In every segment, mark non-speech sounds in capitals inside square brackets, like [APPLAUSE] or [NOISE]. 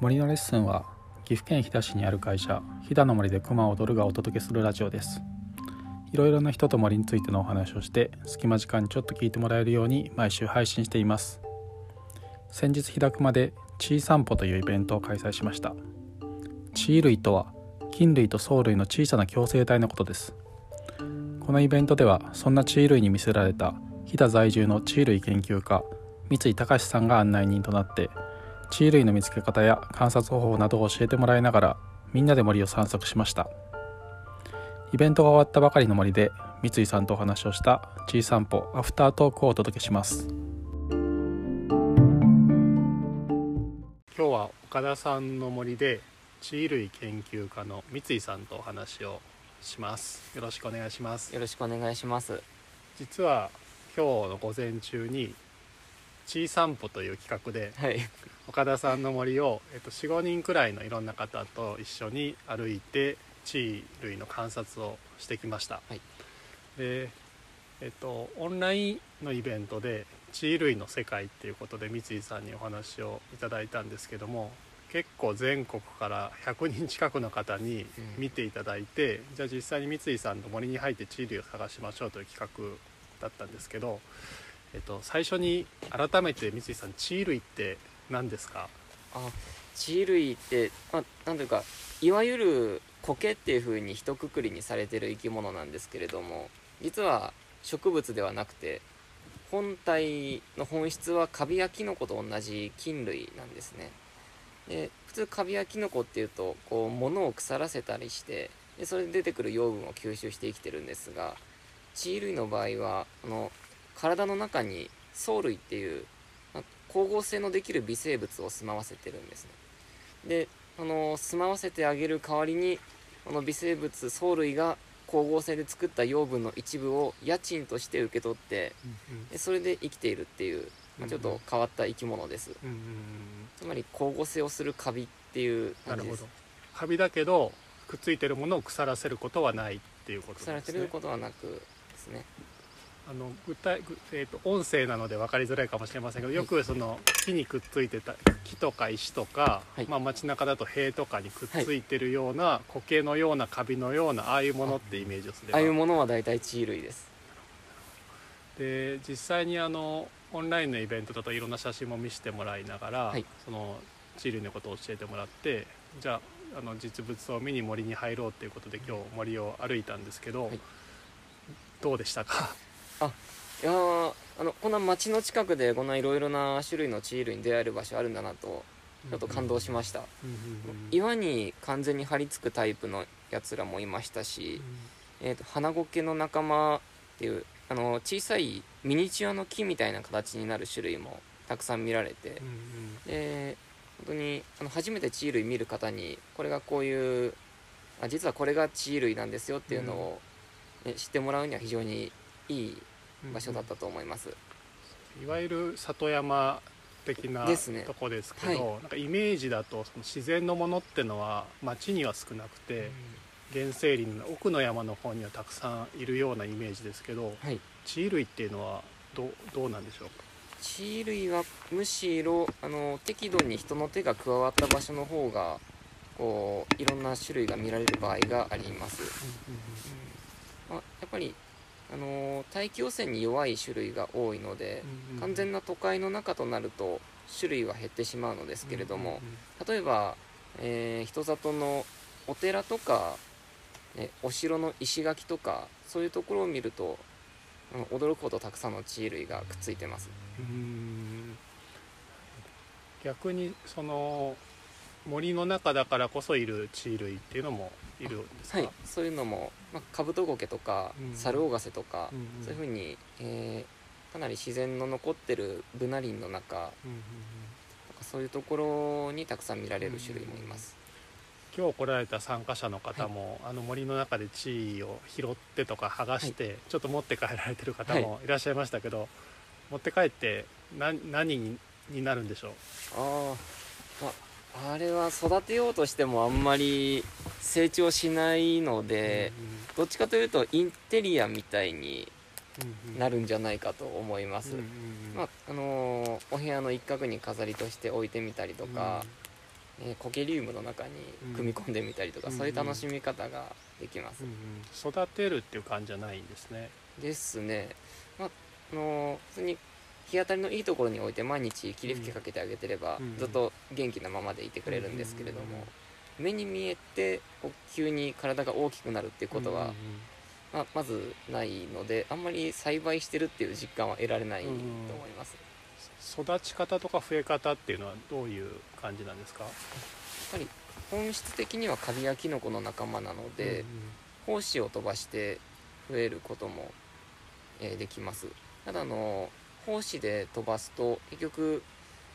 森のレッスンは岐阜県飛騨市にある会社飛騨の森で熊を踊るがお届けするラジオです。いろいろな人と森についてのお話をして隙間時間にちょっと聞いてもらえるように毎週配信しています。先日飛騨熊でチー散歩というイベントを開催しました。チー類とは菌類と藻類の小さな共生体のことです。このイベントではそんなチー類に魅せられた飛騨在住のチー類研究家三井隆さんが案内人となって地位類の見つけ方や観察方法などを教えてもらいながらみんなで森を散策しました。イベントが終わったばかりの森で三井さんとお話をした「ちい散歩アフタートーク」をお届けします。今日は岡田さんの森で地位類研究家の三井さんとお話をします。よろしくお願いします。よろしくお願いします。実は今日の午前中に「ちい散歩」という企画で、はい。岡田さんの森を、えっと、45人くらいのいろんな方と一緒に歩いて地位類の観察をしてきました、はい、で、えっと、オンラインのイベントで地位類の世界っていうことで三井さんにお話をいただいたんですけども結構全国から100人近くの方に見ていただいて、うん、じゃあ実際に三井さんの森に入って地位類を探しましょうという企画だったんですけど、えっと、最初に改めて三井さん地位類って何ですか？あ地衣類って、まあ、というかいわゆる苔っていうふうに一括りにされてる生き物なんですけれども実は植物ではなくて本体の本質はカビやキノコと同じ菌類なんですね。で普通カビやキノコっていうとこう物を腐らせたりしてでそれで出てくる養分を吸収して生きてるんですが地衣類の場合はあの体の中に藻類っていう光合成のできる微生物を住まわせてるんですね。であの住まわせてあげる代わりにこの微生物藻類が光合成で作った養分の一部を家賃として受け取って、それで生きているっていう、まあ、ちょっと変わった生き物です、つまり光合成をするカビっていう感じです。カビだけどくっついてるものを腐らせることはないっていうことですね。腐らせることはなくですねあの具体、えーと、音声なので分かりづらいかもしれませんけどよくその木にくっついてた木とか石とか、はい、まあ、街中だと塀とかにくっついてるような、はい、苔のようなカビのようなああいうものってイメージをすれば。ああいうものは大体地類です。で実際にあのオンラインのイベントだといろんな写真も見せてもらいながら、はい、その地類のことを教えてもらってじゃああの実物を見に森に入ろうっていうことで今日森を歩いたんですけど、どうでしたか？あいやあのこんな街の近くでこんないろいろな種類の地類に出会える場所あるんだなとちょっと感動しました、岩に完全に張り付くタイプのやつらもいましたし、えーと、花苔の仲間っていうあの小さいミニチュアの木みたいな形になる種類もたくさん見られて、で本当にあの初めて地類見る方にこれがこういうあ実はこれが地類なんですよっていうのを、ね、知ってもらうには非常にいい場所だったと思います、うん、いわゆる里山的なとこですけど、ねはい、なんかイメージだとその自然のものってのは町には少なくて、うん、原生林の奥の山の方にはたくさんいるようなイメージですけど、はい、地類っていうのはどどうなんでしょうか？地類はむしろあの適度に人の手が加わった場所の方がこういろんな種類が見られる場合があります、うん。まあ、やっぱりあの大気汚染に弱い種類が多いので、うんうん、完全な都会の中となると種類は減ってしまうのですけれども、うんうん、例えば、えー、人里のお寺とか、ね、お城の石垣とかそういうところを見ると驚くほどたくさんの地類がくっついてます。逆にその森の中だからこそいる地類っていうのもいるんですか？はいそういうのも、まあ、カブトゴケとか、うん、サルオガセとか、うんうん、そういうふうに、えー、かなり自然の残ってるブナ林の中、うんうんうん、そういうところにたくさん見られる種類もいます、うん、今日来られた参加者の方も、はい、あの森の中で地位を拾ってとか剥がして、はい、ちょっと持って帰られてる方もい。らっしゃいましたけど、はい、持って帰って何何になるんでしょう？あああれは育てようとしてもあんまり成長しないので、どっちかというとインテリアみたいになるんじゃないかと思います、まああのお部屋の一角に飾りとして置いてみたりとか、えーコケリウムの中に組み込んでみたりとか、うんそういう楽しみ方ができます、うんうん。育てるっていう感じじゃないんですね。ですね、まあ、あの普通に日当たりのいいところに置いて毎日霧吹きかけてあげてれば、うんずっと元気なままでいてくれるんですけれども、うん目に見えてこう急に体が大きくなるっていうことは、まあ、まずないのであんまり栽培してるっていう実感は得られないと思います、育ち方とか増え方っていうのはどういう感じなんですか？やっぱり本質的にはカビやキノコの仲間なので、胞子を飛ばして増えることも、えーできます。ただあの胞子で飛ばすと結局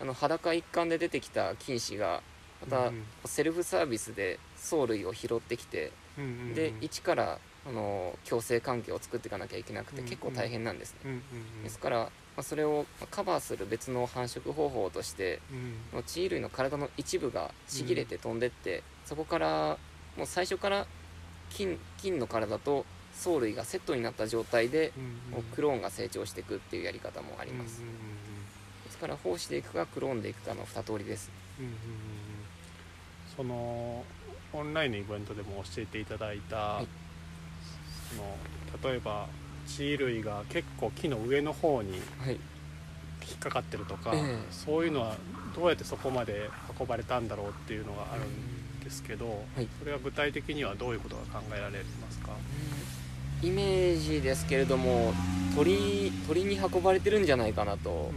あの裸一貫で出てきた菌糸がまたうんセルフサービスで藻類を拾ってきてうんうんうん。で一からあの共生環境を作っていかなきゃいけなくてうん結構大変なんですね。うんうんうん。ですから、まあ、それをまあカバーする別の繁殖方法としてうん。の地衣類の体の一部がちぎれて飛んでって、そこからもう最初から菌菌の体と藻類がセットになった状態でうんもうクローンが成長していくっていうやり方もあります、うんうんですから胞子でいくかクローンでいくかの2通りです。うんうんうんそのオンラインのイベントでも教えていただいた、い。その例えば地衣類が結構木の上の方にはい。引っかかってるとか、ええ。そういうのはどうやってそこまで運ばれたんだろうっていうのがあるんですけど、はい。それは具体的にはどういうことが考えられますか、イメージですけれども鳥鳥に運ばれてるんじゃないかなと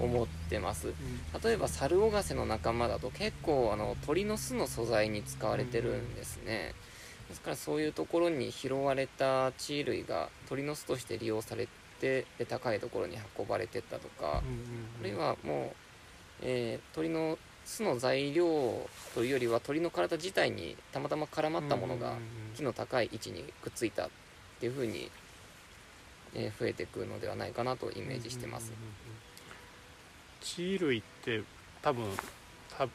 思ってます。例えばサルオガセの仲間だと結構あの鳥の巣の素材に使われてるんですね、ですからそういうところに拾われた地衣類が鳥の巣として利用されてで高いところに運ばれてったとか、あるいはもう、えー鳥の巣の材料というよりは鳥の体自体にたまたま絡まったものが木の高い位置にくっついたっていう風に、えー増えてくるのではないかなとイメージしてます、地衣類って多分た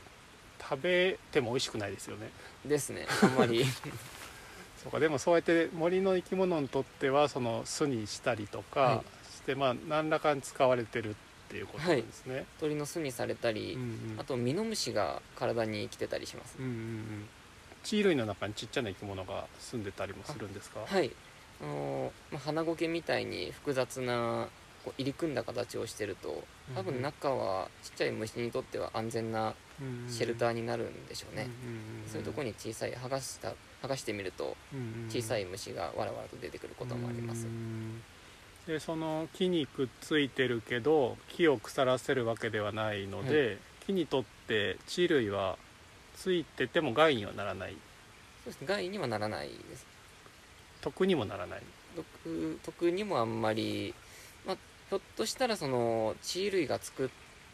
食べても美味しくないですよね。ですねあんまり。[LAUGHS] そうかでもそうやって森の生き物にとってはその巣にしたりとかはして、まあ何らかに使われてるっていうことなんですね、鳥の巣にされたり、うんうん。あとミノムシが体に来てたりします。うんうんうん。地衣類の中にちっちゃな生き物が住んでたりもするんですか？はいあのーまあ、花苔みたいに複雑なこう入り組んだ形をしてると多分中はちっちゃい虫にとっては安全なシェルターになるんでしょうね、そういうところに小さい剥がした剥がしてみると小さいい虫がわらわらと出てくることもあります、でその木にくっついてるけど木を腐らせるわけではないので、木にとって地類はついてても害にはならない。そうですね。害にはならないです得にもならない。毒毒にもあんまり、まあ、ひょっとしたらその地衣類が作っ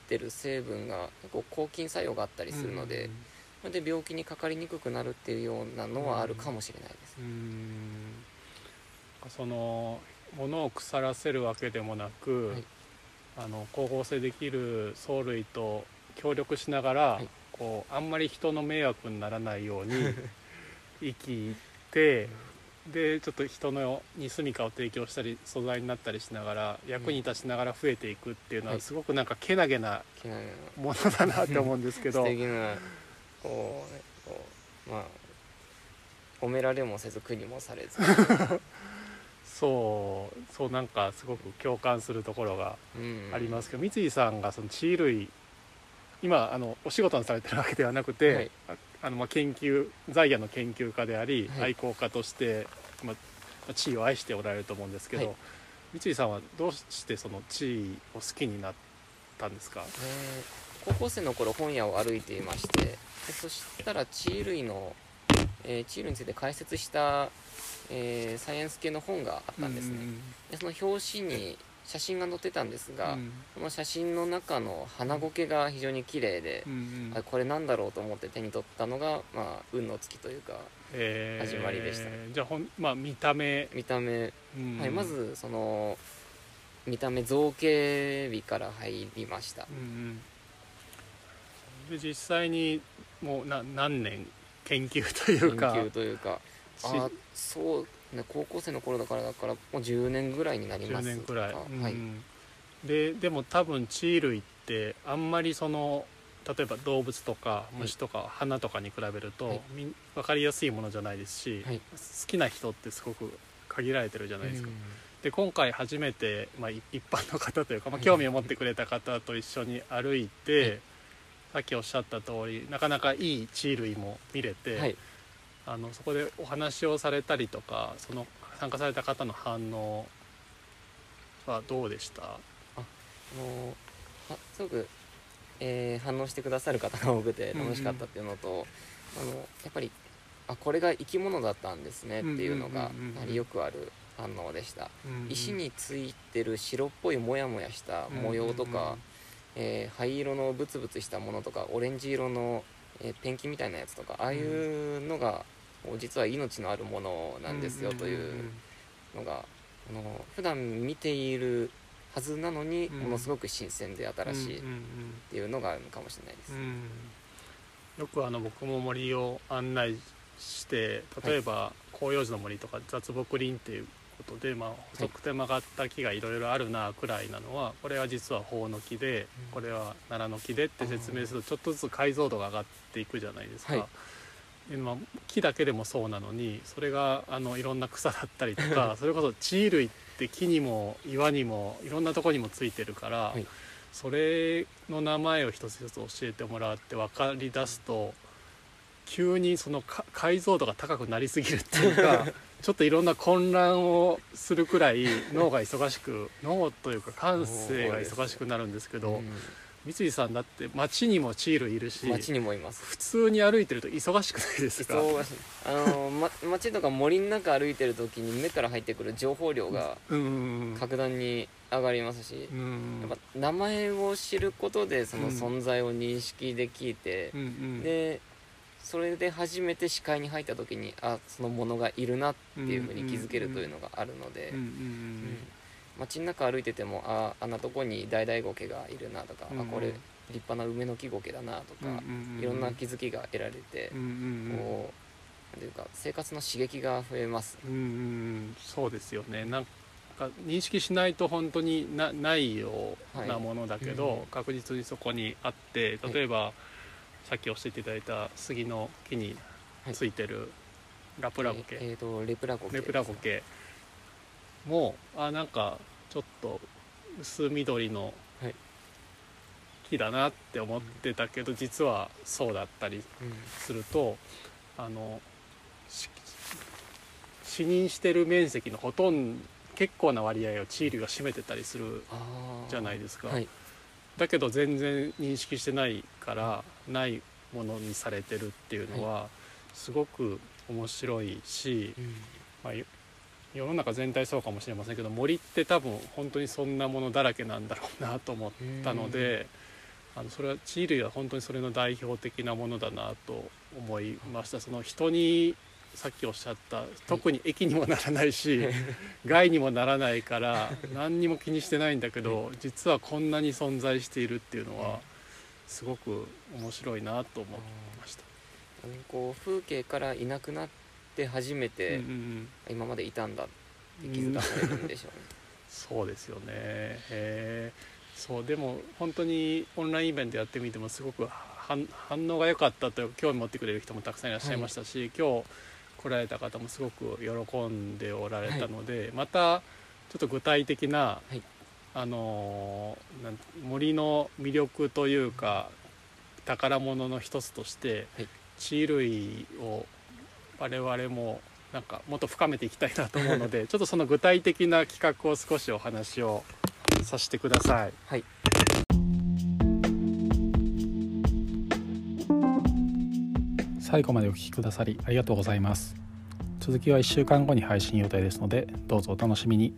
てる成分が結構抗菌作用があったりするので、それで病気にかかりにくくなるっていうようなのはあるかもしれないです、うんうん。その物を腐らせるわけでもなく、はい。あの光合成できる藻類と協力しながら、はい。こうあんまり人の迷惑にならないように [LAUGHS] 生きてでちょっと人のに住みかを提供したり素材になったりしながら役に立ちながら増えていくっていうのははいすごくなんかけなげなものだなって思うんですけど。[LAUGHS] 素敵なこうねこうまあ褒められもせず苦にもされず、[LAUGHS] そうそうなんかすごく共感するところがうん。ありますけど、三井さんがその地衣類今あのお仕事にされてるわけではなくて、はいああのまあ研究在野の研究家であり、はい。愛好家として、まあ、地位を愛しておられると思うんですけど、はい。三井さんはどうしてその地位を好きになったんですか、えー高校生の頃本屋を歩いていましてでそしたら地衣類の、えー地衣類について解説した、えーサイエンス系の本があったんですね、でその表紙に写真が載ってたんですが、うん。その写真の中の花苔が非常に綺麗でう、んうん。あこれなんだろうと思って手に取ったのが、まあ、運の月というかえー。始まりでしたじゃあほん、まあ、見た目、見た目、うん。はい、ま、ずその見た目造形美から入りました。うんうん、で実際にもうな何年？研究という研か究というか。しあそうね高校生の頃だからだからもう10年ぐらいになりま10す年くらい、かうん。はい、ででも多分地衣類ってあんまりその例えば動物とかい。虫とか花とかに比べると、はい。分かりやすいものじゃないですし、はい。好きな人ってすごく限られてるじゃないですか。うん。で今回初めて、まあ、い一般の方というか、まあ、はい興味を持ってくれた方と一緒に歩いて、はいさっきおっしゃった通りなかなかいい地類も見れて、はいあのそこでお話をされたりとかその参加された方の反応はどうでした？あのあすごく、えー反応してくださる方が多くて楽しかったっていうのと、あのやっぱりあこれが生き物だったんですねっていうのがうんうんうん。うんやはりよくある反応でした、うんうん石についてる白っぽいモヤモヤした模様とか、えー灰色のブツブツしたものとかオレンジ色の、えーペンキみたいなやつとかああいうのが、実は命のあるものなんですよというのが、あの普段見ているはずなのに、うん。ものすごく新鮮で新しいっていうのがあるのかもしれないです、うんよくあの僕も森を案内して例えば広葉樹の森とか雑木林っていうことで、まあ、細くて曲がった木がいろいろあるなくらいなのはこれは実はホウノキでうん。これはナラの木でって説明するとちょっとずつ解像度が上がっていくじゃないですか。はい。でまあ、木だけでもそうなのにそれがあのいろんな草だったりとか [LAUGHS] それこそ地衣類って木にも岩にもいろんなとこにもついてるから、はい。それの名前を一つ一つ教えてもらって分かり出すと急にそのか解像度が高くなりすぎるっていうか [LAUGHS] ちょっといろんな混乱をするくらい脳が忙しく脳というか感性が忙しくなるんですけど、うん三井さんだって街にもチールいるし街にもいます。普通に歩いてると忙しくないですか？忙しい。あの、ま、街とか森の中歩いてる時に目から入ってくる情報量が格段に上がりますしう、んやっぱ名前を知ることでそのうん。存在を認識できてう、んうん。でそれで初めて視界に入った時にあそのものがいるなっていうふうに気づけるというのがあるので、うん街の中歩いててもああんなとこに大々ゴケがいるなとか、うんあこれ立派な梅の木ゴケだなとか、うんうんうんいろんな気づきが得られて、うんうんこうなんていうか生活の刺激が増えます。うんうんうん。そうですよね。なんか認識しないと本当になないようなものだけど、はい。うん確実にそこにあって例えば、さっき教えていただいた杉の木についてるラプラゴケ、えー、とレプラゴケレプラゴケもあなんかちょっと薄緑のはい。木だなって思ってたけど、実はそうだったりうんするとあのし死認してる面積のほとんど結構な割合をチールが占めてたりするじゃないですか、はい。だけど全然認識してないからないものにされてるっていうのはすごく面白いし、うん。まあ、よ世の中全体そうかもしれませんけど森って多分本当にそんなものだらけなんだろうなと思ったので、あのそれは地類は本当にそれの代表的なものだなと思いましたその人にさっきおっしゃった特に駅にもならないし、害にもならないから何にも気にしてないんだけど実はこんなに存在しているっていうのはすごく面白いなと思いました。こう風景からいなくなって初めて、うんうんうん。今までいたんだって気づかされるんでしょうね、[LAUGHS] そうですよね。へえそうでも本当にオンラインイベントやってみてもすごく反反応が良かったと興味持ってくれる人もたくさんいらっしゃいましたし、今日来られた方もすごく喜んでおられたので、またちょっと具体的な、はい。あの森の魅力というか宝物の一つとして、はい。地類を我々もなんかもっと深めていきたいなと思うので [LAUGHS] ちょっとその具体的な企画を少しお話をさせてください。はい最後までお聞きくださりありがとうございます。続きは1週間後に配信予定ですのでどうぞお楽しみに。